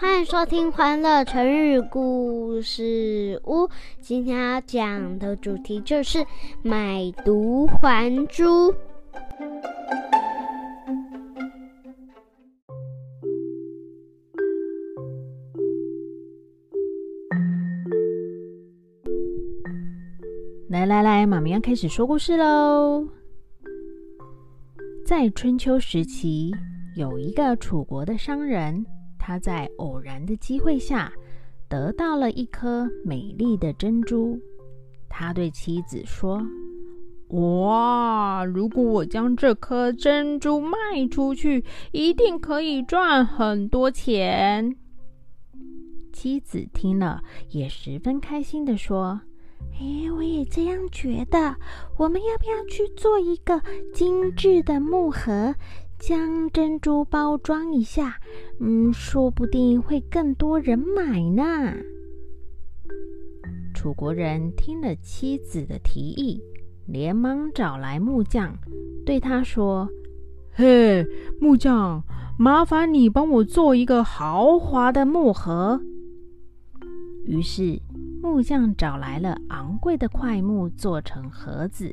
欢迎收听《欢乐成语故事屋》。今天要讲的主题就是买椟还珠。来来来，妈咪要开始说故事喽。在春秋时期，有一个楚国的商人。他在偶然的机会下得到了一颗美丽的珍珠。他对妻子说：“哇，如果我将这颗珍珠卖出去，一定可以赚很多钱。”妻子听了也十分开心的说：“哎，我也这样觉得。我们要不要去做一个精致的木盒？”将珍珠包装一下，嗯，说不定会更多人买呢。楚国人听了妻子的提议，连忙找来木匠，对他说：“嘿，木匠，麻烦你帮我做一个豪华的木盒。”于是木匠找来了昂贵的块木，做成盒子，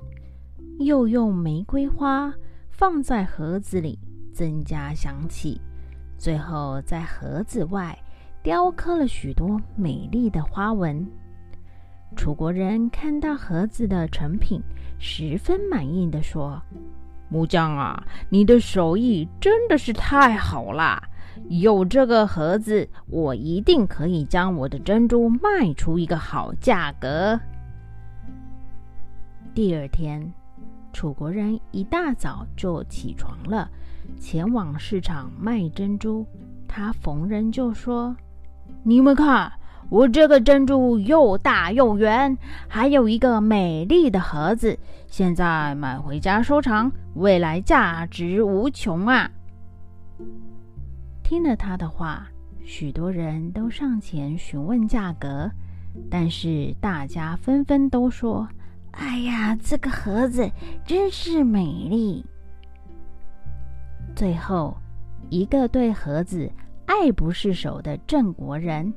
又用玫瑰花。放在盒子里，增加香气。最后，在盒子外雕刻了许多美丽的花纹。楚国人看到盒子的成品，十分满意的说：“木匠啊，你的手艺真的是太好啦！有这个盒子，我一定可以将我的珍珠卖出一个好价格。”第二天。楚国人一大早就起床了，前往市场卖珍珠。他逢人就说：“你们看，我这个珍珠又大又圆，还有一个美丽的盒子。现在买回家收藏，未来价值无穷啊！”听了他的话，许多人都上前询问价格，但是大家纷纷都说。哎呀，这个盒子真是美丽。最后，一个对盒子爱不释手的郑国人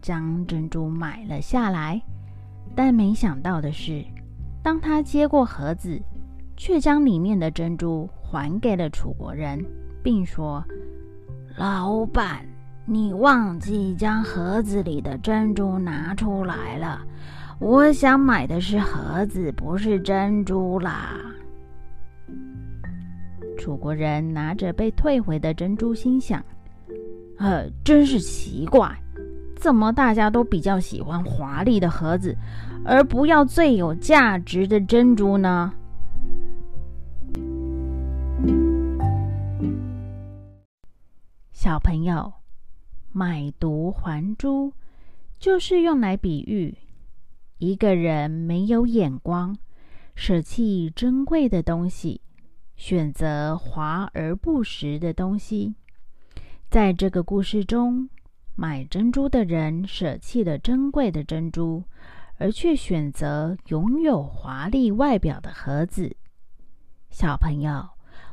将珍珠买了下来，但没想到的是，当他接过盒子，却将里面的珍珠还给了楚国人，并说：“老板，你忘记将盒子里的珍珠拿出来了。”我想买的是盒子，不是珍珠啦。楚国人拿着被退回的珍珠，心想：“呃，真是奇怪，怎么大家都比较喜欢华丽的盒子，而不要最有价值的珍珠呢？”小朋友，买椟还珠，就是用来比喻。一个人没有眼光，舍弃珍贵的东西，选择华而不实的东西。在这个故事中，买珍珠的人舍弃了珍贵的珍珠，而却选择拥有华丽外表的盒子。小朋友，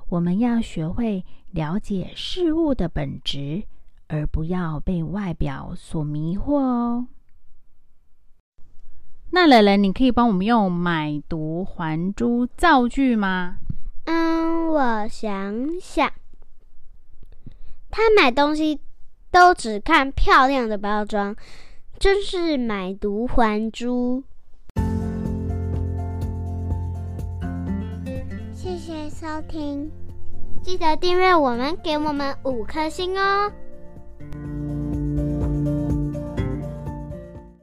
我们要学会了解事物的本质，而不要被外表所迷惑哦。那蕾蕾，你可以帮我们用“买椟还珠”造句吗？嗯，我想想，他买东西都只看漂亮的包装，真是买椟还珠。谢谢收听，记得订阅我们，给我们五颗星哦。